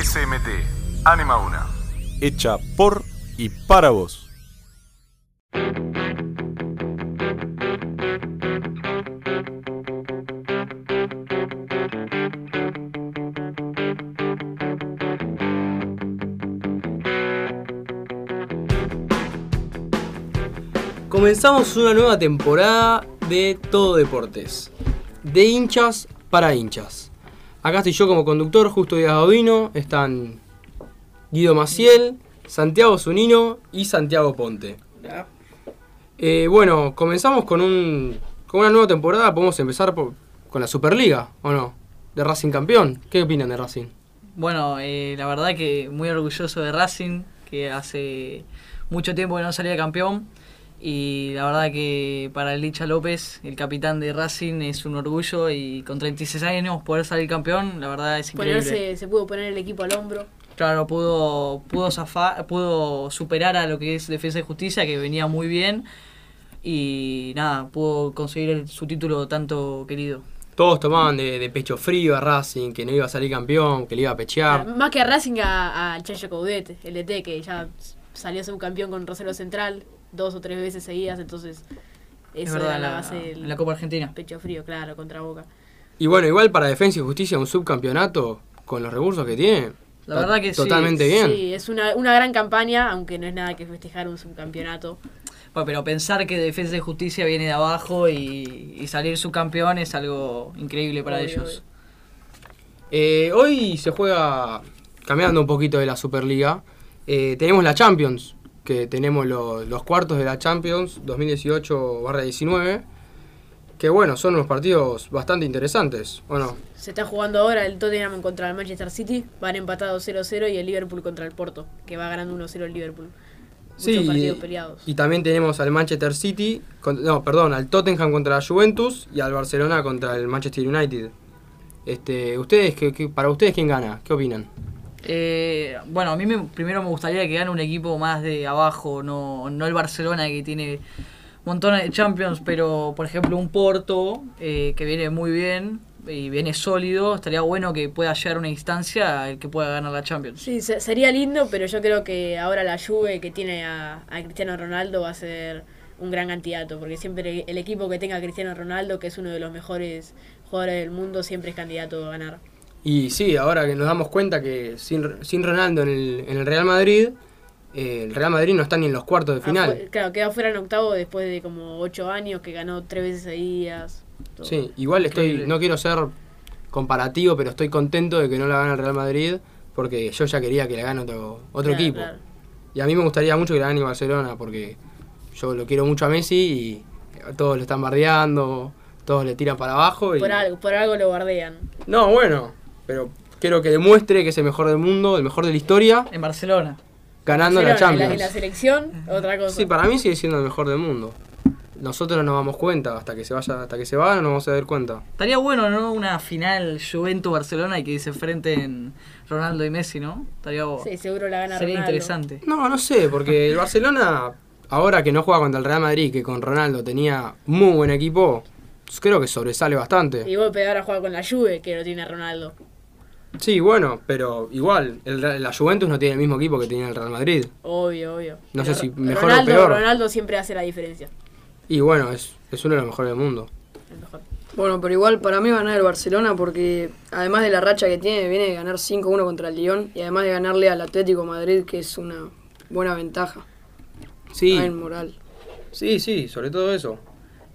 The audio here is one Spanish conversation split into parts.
SMT, Anima una. Hecha por y para vos. Comenzamos una nueva temporada de Todo Deportes. De hinchas para hinchas. Acá estoy yo como conductor, Justo Díaz Gaudino. Están Guido Maciel, Santiago Zunino y Santiago Ponte. Eh, bueno, comenzamos con, un, con una nueva temporada. Podemos empezar por- con la Superliga, ¿o no? De Racing campeón. ¿Qué opinan de Racing? Bueno, eh, la verdad que muy orgulloso de Racing, que hace mucho tiempo que no salía campeón. Y la verdad que para el Licha López, el capitán de Racing, es un orgullo y con 36 años poder salir campeón, la verdad es increíble. Ponerse, se pudo poner el equipo al hombro. Claro, pudo, pudo, zafar, pudo superar a lo que es Defensa y Justicia, que venía muy bien. Y nada, pudo conseguir el- su título tanto querido. Todos tomaban de, de pecho frío a Racing, que no iba a salir campeón, que le iba a pechear. Más que a Racing, a- Chacho Coudet, el DT, que ya salió subcampeón con Rosario Central dos o tres veces seguidas, entonces Es eso verdad, era la la- base del en la Copa Argentina. pecho frío, claro, contra Boca. Y bueno, igual para Defensa y Justicia un subcampeonato con los recursos que tiene. La verdad que sí. Totalmente bien. Sí, es una, una gran campaña, aunque no es nada que festejar un subcampeonato. Bueno, pero pensar que Defensa y Justicia viene de abajo y, y salir subcampeón es algo increíble para Obvio, ellos. Eh, hoy se juega, cambiando un poquito de la Superliga, eh, tenemos la Champions, que tenemos lo- los cuartos de la Champions 2018-19, que bueno, son unos partidos bastante interesantes, ¿o no? Se está jugando ahora el Tottenham contra el Manchester City, van empatados 0-0 y el Liverpool contra el Porto, que va ganando 1-0 el Liverpool. Muchos partidos peleados. y también tenemos al Manchester City, con- no, perdón, al Tottenham contra la Juventus y al Barcelona contra el Manchester United. Este, ustedes, ¿qué- qué- para ustedes, ¿quién gana? ¿Qué opinan? Eh, bueno, a mí me- primero me gustaría que gane un equipo más de abajo, no, no el Barcelona que tiene montones de Champions, pero por ejemplo un Porto eh, que viene muy bien y viene sólido, estaría bueno que pueda llegar a una instancia el que pueda ganar la Champions. Sí, se- sería lindo, pero yo creo que ahora la Juve que tiene a, a Cristiano Ronaldo va a ser un gran candidato, porque siempre el equipo que tenga a Cristiano Ronaldo, que es uno de los mejores jugadores del mundo, siempre es candidato a ganar. Y sí, ahora que nos damos cuenta que sin, sin Ronaldo en el, en el Real Madrid, eh, el Real Madrid no está ni en los cuartos de final. Claro, queda fuera en octavo después de como ocho años, que ganó tres veces seguidas. Sí, igual estoy, Increíble. no quiero ser comparativo, pero estoy contento de que no la gane el Real Madrid, porque yo ya quería que la gane otro, otro Claro, equipo. claro. Y a mí me gustaría mucho que la gane Barcelona, porque yo lo quiero mucho a Messi y todos lo están bardeando, todos le tiran para abajo. Y... Por algo, por algo lo guardean. No, bueno, pero quiero que demuestre que es el mejor del mundo, el mejor de la historia, En Barcelona. ganando la en Champions. en la selección, otra cosa. Sí, para mí sigue siendo el mejor del mundo. Nosotros no nos damos cuenta, hasta que se vaya, hasta que se vaya no nos vamos a dar cuenta. Estaría bueno, ¿no? Una final Juventus-Barcelona y que se enfrenten Ronaldo y Messi, ¿no? Estaría Sí, seguro la gana Sería Ronaldo. interesante. No, no sé, porque el Barcelona, ahora que no juega contra el Real Madrid, que con Ronaldo tenía muy buen equipo, creo que sobresale bastante. Y vos ahora juega con la Juve, que lo tiene Ronaldo. Sí, bueno, pero igual, el la Juventus no tiene el mismo equipo que tenía el Real Madrid. Obvio, obvio. No sé si mejor o Ronaldo, peor. Ronaldo siempre hace la diferencia. Y bueno, es, es uno de los mejores del mundo. El mejor. Bueno, pero igual para mí va a ganar el Barcelona porque además de la racha que tiene, viene de ganar 5-1 contra el Lyon y además de ganarle al Atlético Madrid, que es una buena ventaja Sí, en moral. sí, sí, sobre todo eso.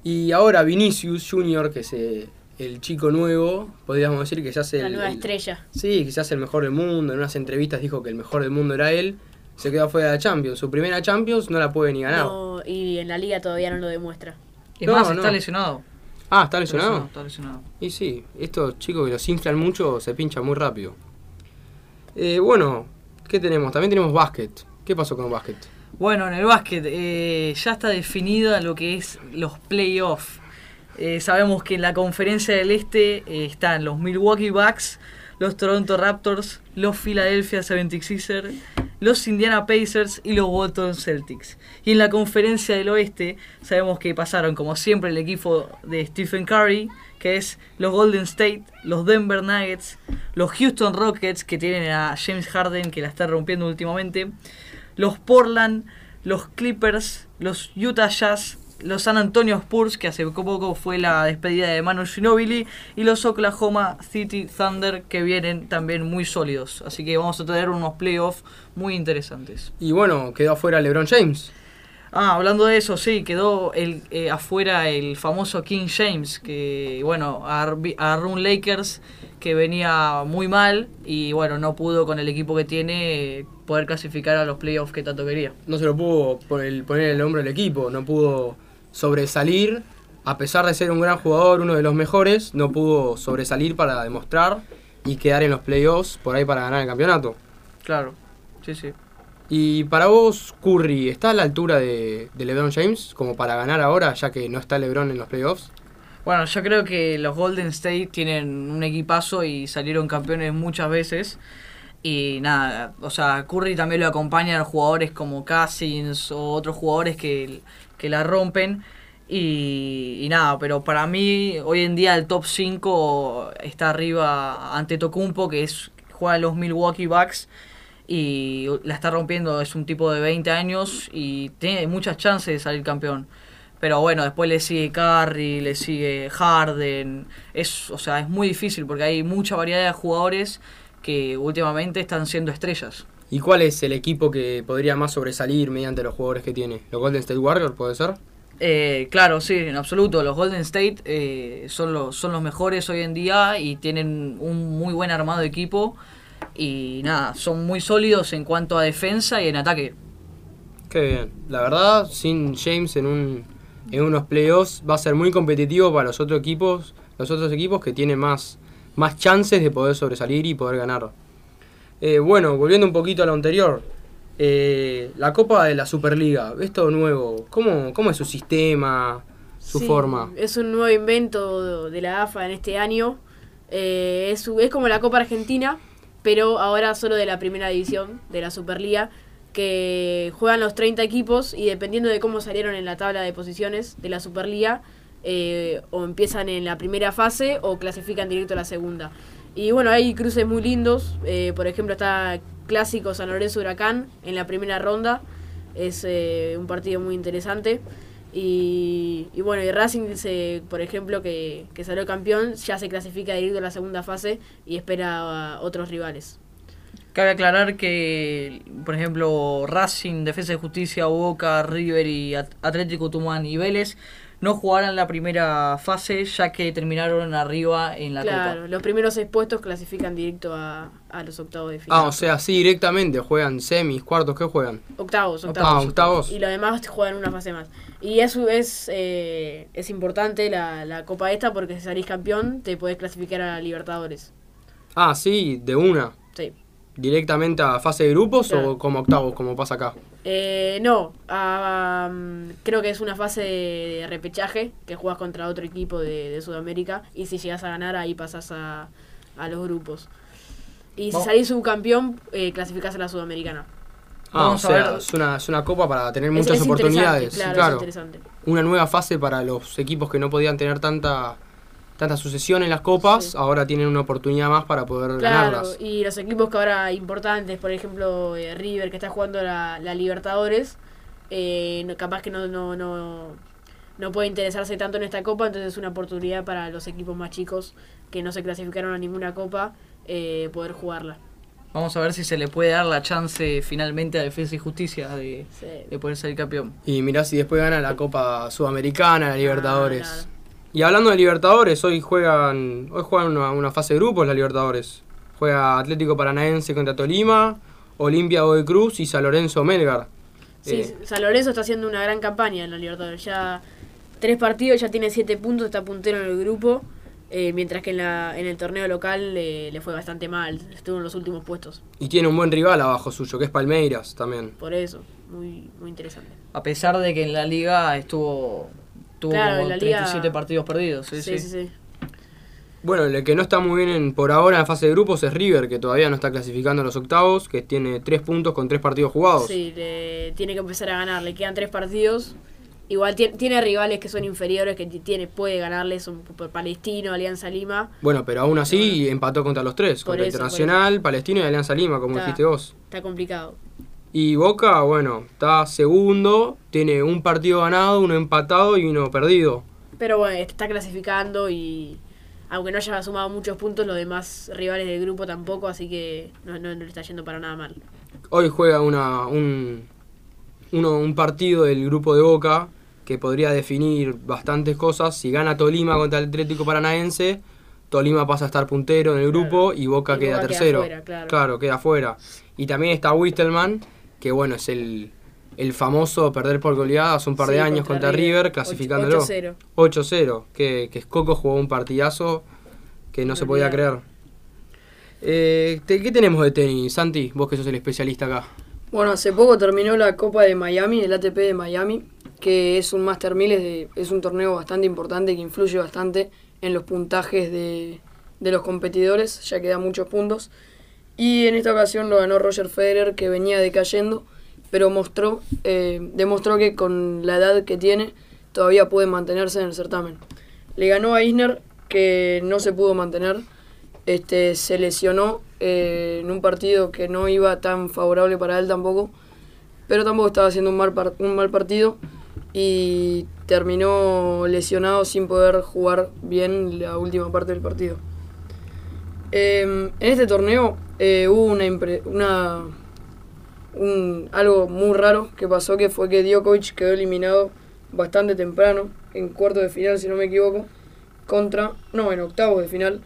Y ahora Vinicius Junior, que es eh, el chico nuevo, podríamos decir que se hace La el, nueva el- estrella. Sí, quizás el mejor del mundo. En unas entrevistas dijo que el mejor del mundo era él. Se quedó fuera de la Champions. Su primera Champions no la puede ni ganar. No, y en la liga todavía no lo demuestra. Es No, más, no. está lesionado. Ah, ¿está lesionado? Está lesionado. Y sí, estos chicos que los inflan mucho se pinchan muy rápido. Eh, bueno, ¿qué tenemos? También tenemos básquet. ¿Qué pasó con básquet? Bueno, en el básquet eh, ya está definida lo que es los playoffs. Eh, sabemos que en la conferencia del este eh, están los Milwaukee Bucks, los Toronto Raptors, los Philadelphia 76ers, los Indiana Pacers y los Boston Celtics. Y en la conferencia del oeste sabemos que pasaron como siempre el equipo de Stephen Curry, que es los Golden State, los Denver Nuggets, los Houston Rockets, que tienen a James Harden, que la está rompiendo últimamente, los Portland, los Clippers, los Utah Jazz, los San Antonio Spurs, que hace poco fue la despedida de Manu Ginobili, y los Oklahoma City Thunder, que vienen también muy sólidos. Así que vamos a tener unos playoffs muy interesantes. Y bueno, quedó afuera LeBron James. Ah, hablando de eso, sí, quedó el, eh, afuera el famoso King James, que bueno, agarró un Lakers que venía muy mal y bueno, no pudo con el equipo que tiene eh, poder clasificar a los playoffs que tanto quería. No se lo pudo poner, poner el hombro al equipo, no pudo sobresalir, a pesar de ser un gran jugador, uno de los mejores, no pudo sobresalir para demostrar y quedar en los playoffs por ahí para ganar el campeonato. Claro, sí, sí. Y para vos, Curry, ¿está a la altura de, LeBron James como para ganar ahora, ya que no está LeBron en los playoffs? Bueno, yo creo que los Golden State tienen un equipazo y salieron campeones muchas veces. Y nada, o sea, Curry también lo acompaña a jugadores como Cousins o otros jugadores que, la rompen. Y, y, nada, pero para mí hoy en día el top 5 está arriba ante Tocumpo, que es juega los Milwaukee Bucks y la está rompiendo, es un tipo de 20 años y tiene muchas chances de salir campeón. Pero bueno, después le sigue Curry, le sigue Harden. Es, o sea, es muy difícil porque hay mucha variedad de jugadores que últimamente están siendo estrellas. ¿Y cuál es el equipo que podría más sobresalir mediante los jugadores que tiene? ¿Los Golden State Warriors puede ser? Eh, claro, sí, en absoluto. Los Golden State eh, son, los, son los mejores hoy en día y tienen un muy buen armado de equipo. Y nada, son muy sólidos en cuanto a defensa y en ataque. Qué bien. La verdad, sin James en, un, en unos playoffs va a ser muy competitivo para los otros equipos, los otros equipos que tienen más, más chances de poder sobresalir y poder ganar. Eh, bueno, volviendo un poquito a lo anterior, eh, la Copa de la Superliga, esto nuevo, ¿cómo, cómo es su sistema, su forma? Es un nuevo invento de la AFA en este año. Eh, es, es como la Copa Argentina, pero ahora solo de la primera división, de la Superliga, que juegan los 30 equipos y dependiendo de cómo salieron en la tabla de posiciones de la Superliga, eh, o empiezan en la primera fase o clasifican directo a la segunda. Y bueno, hay cruces muy lindos, eh, por ejemplo está Clásico San Lorenzo Huracán en la primera ronda, es eh, un partido muy interesante. Y, bueno, y Racing dice, por ejemplo, que, que, salió campeón, ya se clasifica directo a la segunda fase y espera a otros rivales. Cabe aclarar que, por ejemplo, Racing, Defensa de Justicia, Boca, River y Atlético Tucumán y Vélez no jugaran la primera fase ya que terminaron arriba en la claro, Copa. los primeros seis puestos clasifican directo a, los octavos de final. Ah, o sea, sí, directamente juegan semis, cuartos, ¿qué juegan? Octavos, octavos. Ah, octavos. Y los demás juegan una fase más. Y eso es, eh, es importante la, la Copa esta porque si salís campeón te podés clasificar a Libertadores. Ah, sí, de una. Sí. ¿Directamente a fase de grupos o como octavos, como pasa acá? Eh, no, creo que es una fase de, repechaje que juegas contra otro equipo de, Sudamérica y si llegas a ganar ahí pasas a, los grupos. Y si salís subcampeón, eh, clasificás a la Sudamericana. Ah, o sea, es una, es una copa para tener muchas oportunidades. Claro, Una nueva fase para los equipos que no podían tener tanta tanta sucesión en las copas, ahora tienen una oportunidad más para poder claro, ganarlas. Y los equipos que ahora importantes, por ejemplo, eh, River que está jugando la, Libertadores, eh, capaz que no, no, no, no puede interesarse tanto en esta copa, entonces es una oportunidad para los equipos más chicos que no se clasificaron a ninguna copa eh, poder jugarla. Vamos a ver si se le puede dar la chance finalmente a Defensa y Justicia de, poder salir campeón. Y mirá si después gana la Copa Sudamericana, la Libertadores. Y hablando de Libertadores, hoy juegan hoy juegan una, fase de grupos la Libertadores. Juega Atlético Paranaense contra Tolima, Olimpia de Cruz y San Lorenzo Melgar. Sí, eh, San Lorenzo está haciendo una gran campaña en la Libertadores. Ya tres partidos, ya tiene siete puntos, está puntero en el grupo. Eh, mientras que en, la, en el torneo local le fue bastante mal, estuvo en los últimos puestos. Y tiene un buen rival abajo suyo, que es Palmeiras también. Por eso, muy, muy interesante. A pesar de que en la liga estuvo tuvo como 37 partidos perdidos. Sí sí, sí, Bueno, el que no está muy bien por ahora en la fase de grupos es River, que todavía no está clasificando a los octavos, que tiene 3 puntos con 3 partidos jugados. Sí, tiene que empezar a ganar. Le quedan 3 partidos Igual tiene, tiene rivales que son inferiores, que ti- tiene, puede ganarles, son por Palestino, Alianza Lima. Bueno, pero aún así empató contra los tres, Por contra eso, Internacional, Palestino y Alianza Lima, como Está. dijiste vos. Está complicado. Y Boca, bueno, está segundo, tiene un partido ganado, uno empatado y uno perdido. Pero bueno, está clasificando y aunque no haya sumado muchos puntos, los demás rivales del grupo tampoco, así que no, no, no le está yendo para nada mal. Hoy juega una, un, uno, un partido del grupo de Boca que podría definir bastantes cosas. Si gana Tolima contra el Atlético Paranaense, Tolima pasa a estar puntero en el grupo y Boca Y queda Boca queda tercero. fuera, claro. queda fuera. Y también está Wistelman, que bueno, es el, el famoso perder por goleada hace un par de años contra, River, clasificándolo. 8-0. 8-0, que, que Coco jugó un partidazo que no se podía creer. Eh, te- ¿Qué tenemos de tenis, Santi? Vos que sos el especialista acá. Bueno, hace poco terminó la Copa de Miami, el ATP de Miami, que es un Master 1000, es, de- es un torneo bastante importante que influye bastante en los puntajes de, de los competidores, ya que da muchos puntos. Y en esta ocasión lo ganó Roger Federer, que venía decayendo, pero mostró, eh, demostró que con la edad que tiene todavía puede mantenerse en el certamen. Le ganó a Isner, que no se pudo mantener, este, se lesionó eh, en un partido que no iba tan favorable para él tampoco, pero tampoco estaba haciendo un mal, un mal partido y terminó lesionado sin poder jugar bien la última parte del partido. Eh, en este torneo eh, hubo una, una un- algo muy raro que pasó que fue que Djokovic quedó eliminado bastante temprano, en cuarto de final si no me equivoco, contra, no, en octavos de final,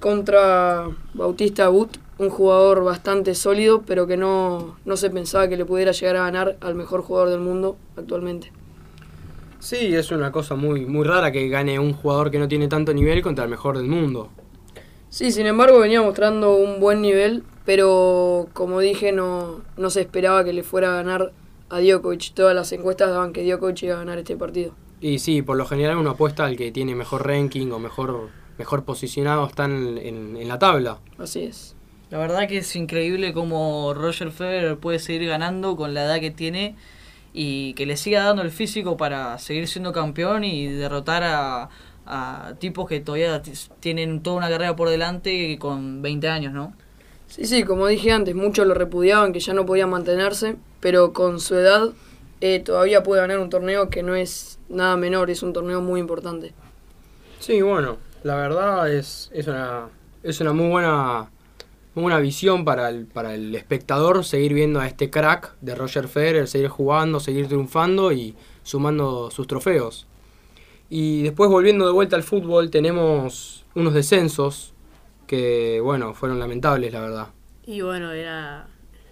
contra Bautista Agut, un jugador bastante sólido, pero que no, no se pensaba que le pudiera llegar a ganar al mejor jugador del mundo actualmente. Sí, es una cosa muy, muy rara que gane un jugador que no tiene tanto nivel contra el mejor del mundo. Sí, sin embargo venía mostrando un buen nivel, pero como dije no, no se esperaba que le fuera a ganar a Djokovic. Todas las encuestas daban que Djokovic iba a ganar este partido. Y sí, por lo general uno apuesta al que tiene mejor ranking o mejor, mejor posicionado está en, en- en la tabla. Así es. La verdad que es increíble cómo Roger Federer puede seguir ganando con la edad que tiene y que le siga dando el físico para seguir siendo campeón y derrotar a, a tipos que todavía tienen toda una carrera por delante con 20 años, ¿no? Sí, sí, como dije antes, muchos lo repudiaban que ya no podía mantenerse, pero con su edad eh, todavía puede ganar un torneo que no es nada menor, es un torneo muy importante. Sí, bueno, la verdad es, es una es una muy buena muy buena visión para el, para el espectador seguir viendo a este crack de Roger Federer, seguir jugando, seguir triunfando y sumando sus trofeos. Y después volviendo de vuelta al fútbol tenemos unos descensos que bueno, fueron lamentables la verdad. Y bueno, era.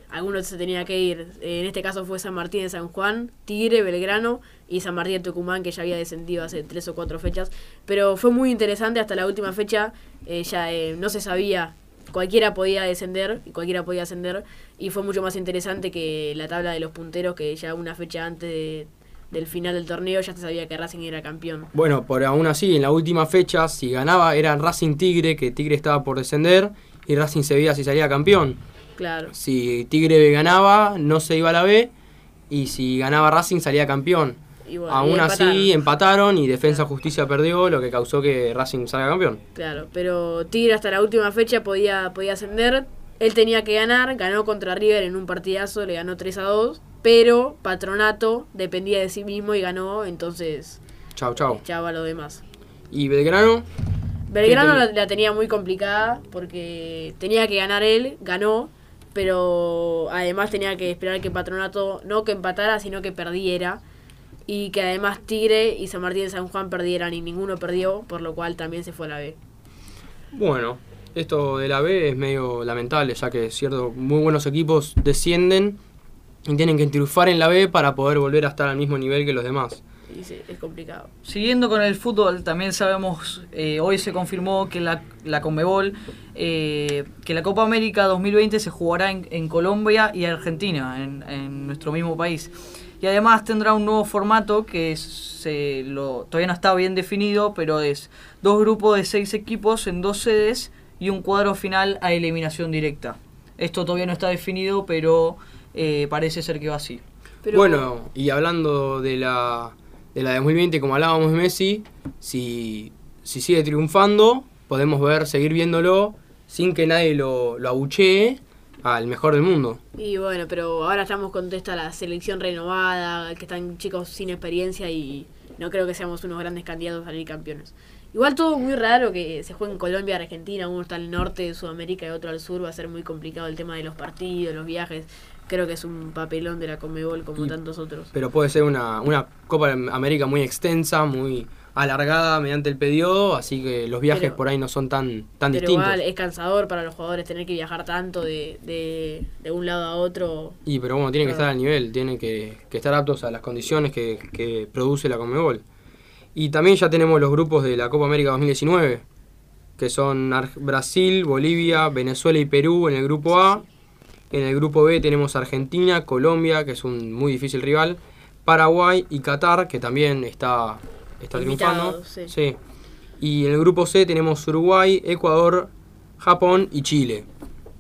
Algunos se tenía que ir. En este caso fue San Martín de San Juan, Tigre, Belgrano y San Martín de Tucumán, que ya había descendido hace tres o cuatro fechas. Pero fue muy interesante hasta la última fecha. eh, ya eh, no se sabía. Cualquiera podía descender y cualquiera podía ascender. Y fue mucho más interesante que la tabla de los punteros, que ya una fecha antes de- del final del torneo ya se sabía que Racing era campeón. Bueno, por aún así, en la última fecha, si ganaba era Racing Tigre, que Tigre estaba por descender, y Racing se veía si salía campeón. Claro. Si Tigre ganaba, no se iba a la B, y si ganaba Racing salía campeón. Y bueno, y aún empataron. así empataron y Defensa Justicia perdió, lo que causó que Racing salga campeón. Claro, pero Tigre hasta la última fecha podía, podía ascender. Él tenía que ganar, ganó contra River en un partidazo, le ganó 3 a 2. Pero Patronato dependía de sí mismo y ganó, entonces Chau, chau. echaba a lo demás. Y Belgrano, Belgrano ¿Qué la, te- la tenía muy complicada porque tenía que ganar él, ganó, pero además tenía que esperar que Patronato no que empatara, sino que perdiera. Y que además Tigre y San Martín de San Juan perdieran y ninguno perdió, por lo cual también se fue a la B. bueno, esto de la B es medio lamentable, ya que cierto, muy buenos equipos descienden y tienen que triunfar en la B para poder volver a estar al mismo nivel que los demás. Sí, es complicado. Siguiendo con el fútbol, también sabemos, eh, hoy se confirmó que la, la Conmebol, eh, que la Copa América 2020 se jugará en, en Colombia y Argentina, en, en nuestro mismo país. Y además tendrá un nuevo formato que es, se lo, todavía no está bien definido, pero es dos grupos de seis equipos en dos sedes y un cuadro final a eliminación directa. Esto todavía no está definido, pero eh, parece ser que va así. Pero, Bueno, y hablando de la, de la 2020, como hablábamos de Messi, si, si sigue triunfando, podemos ver, seguir viéndolo sin que nadie lo, lo abuchee al mejor del mundo. Y bueno, pero ahora estamos con toda esta la selección renovada, que están chicos sin experiencia y no creo que seamos unos grandes candidatos a salir campeones. Igual todo muy raro que se juegue en Colombia, Argentina, uno está al norte de Sudamérica y otro al sur, va a ser muy complicado el tema de los partidos, los viajes. Creo que es un papelón de la Comebol como Y- tantos otros. Pero puede ser una, una Copa de América muy extensa, muy alargada mediante el periodo, así que los viajes Pero- por ahí no son tan, tan Pero distintos. igual es cansador para los jugadores tener que viajar tanto de, de, de un lado a otro. Y pero bueno, tienen que estar al nivel, tienen que, que estar aptos a las condiciones que, que produce la Conmebol. Y también ya tenemos los grupos de la Copa América 2019, que son Brasil, Bolivia, Venezuela y Perú en el grupo A. En el grupo B tenemos Argentina, Colombia, que es un muy difícil rival, Paraguay y Qatar, que también está, está triunfando. Sí. Sí. Y en el grupo C tenemos Uruguay, Ecuador, Japón y Chile.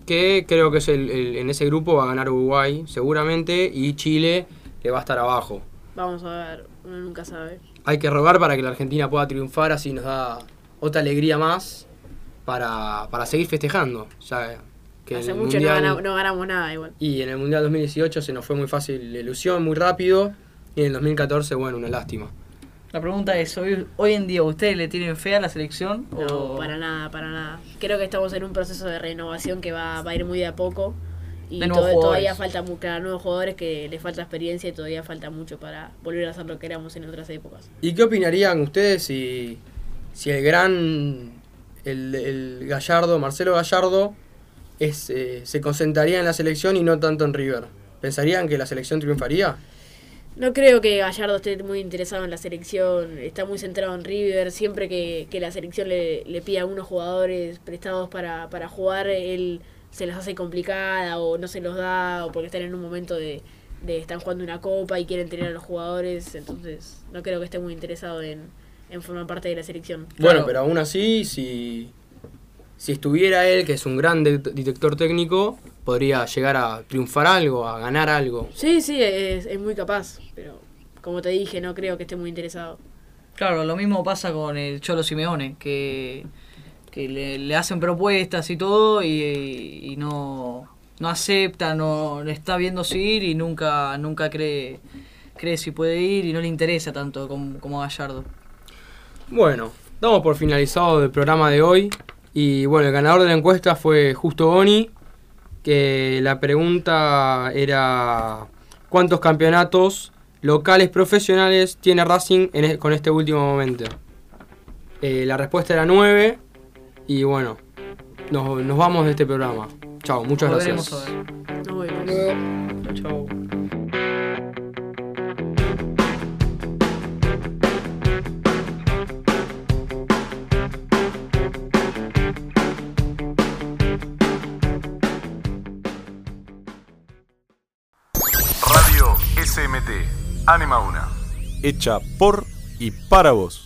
Que creo que es el, el- en ese grupo va a ganar Uruguay seguramente y Chile le va a estar abajo. Vamos a ver, uno nunca sabe. Hay que rogar para que la Argentina pueda triunfar, así nos da otra alegría más para, para seguir festejando. Ya que Hace mucho no, Mundial- gana- no ganamos nada igual. Y en el Mundial 2018 se nos fue muy fácil la ilusión, muy rápido. Y en el 2014, bueno, una lástima. La pregunta es, hoy, hoy en día, ¿ustedes le tienen fe a la selección? No, o- para nada, para nada. Creo que estamos en un proceso de renovación que va, va a ir muy de a poco. Y De nuevos to- todavía falta claro, nuevos jugadores que les falta experiencia y todavía falta mucho para volver a hacer lo que éramos en otras épocas. ¿Y qué opinarían ustedes si, si el gran, el, el Gallardo, Marcelo Gallardo, es, eh, se concentraría en la selección y no tanto en River? ¿Pensarían que la selección triunfaría? No creo que Gallardo esté muy interesado en la selección, está muy centrado en River, siempre que, que la selección le, le pide a unos jugadores prestados para, para jugar, él se las hace complicada o no se los da o porque están en un momento de, de están jugando una copa y quieren tener a los jugadores, entonces no creo que esté muy interesado en, en formar parte de la selección. Bueno, Claro. pero aún así, si, si estuviera él, que es un gran de- detector técnico, podría llegar a triunfar algo, a ganar algo. Sí, sí, es, es muy capaz, pero como te dije, no creo que esté muy interesado. Claro, lo mismo pasa con el Cholo Simeone, que, que le, le hacen propuestas y todo y, y no, no acepta, no le está viendo si ir y nunca, nunca cree, cree si puede ir y no le interesa tanto como, como a Gallardo. Bueno, damos por finalizado el programa de hoy. Y bueno, el ganador de la encuesta fue Justo Boni, que la pregunta era ¿cuántos campeonatos locales profesionales tiene Racing en e- con este último momento? Eh, la respuesta era 9 y bueno, nos, nos vamos de este programa. Chao, muchas gracias. a ver. Nos vemos. Chao. Anima una. Hecha por y para vos.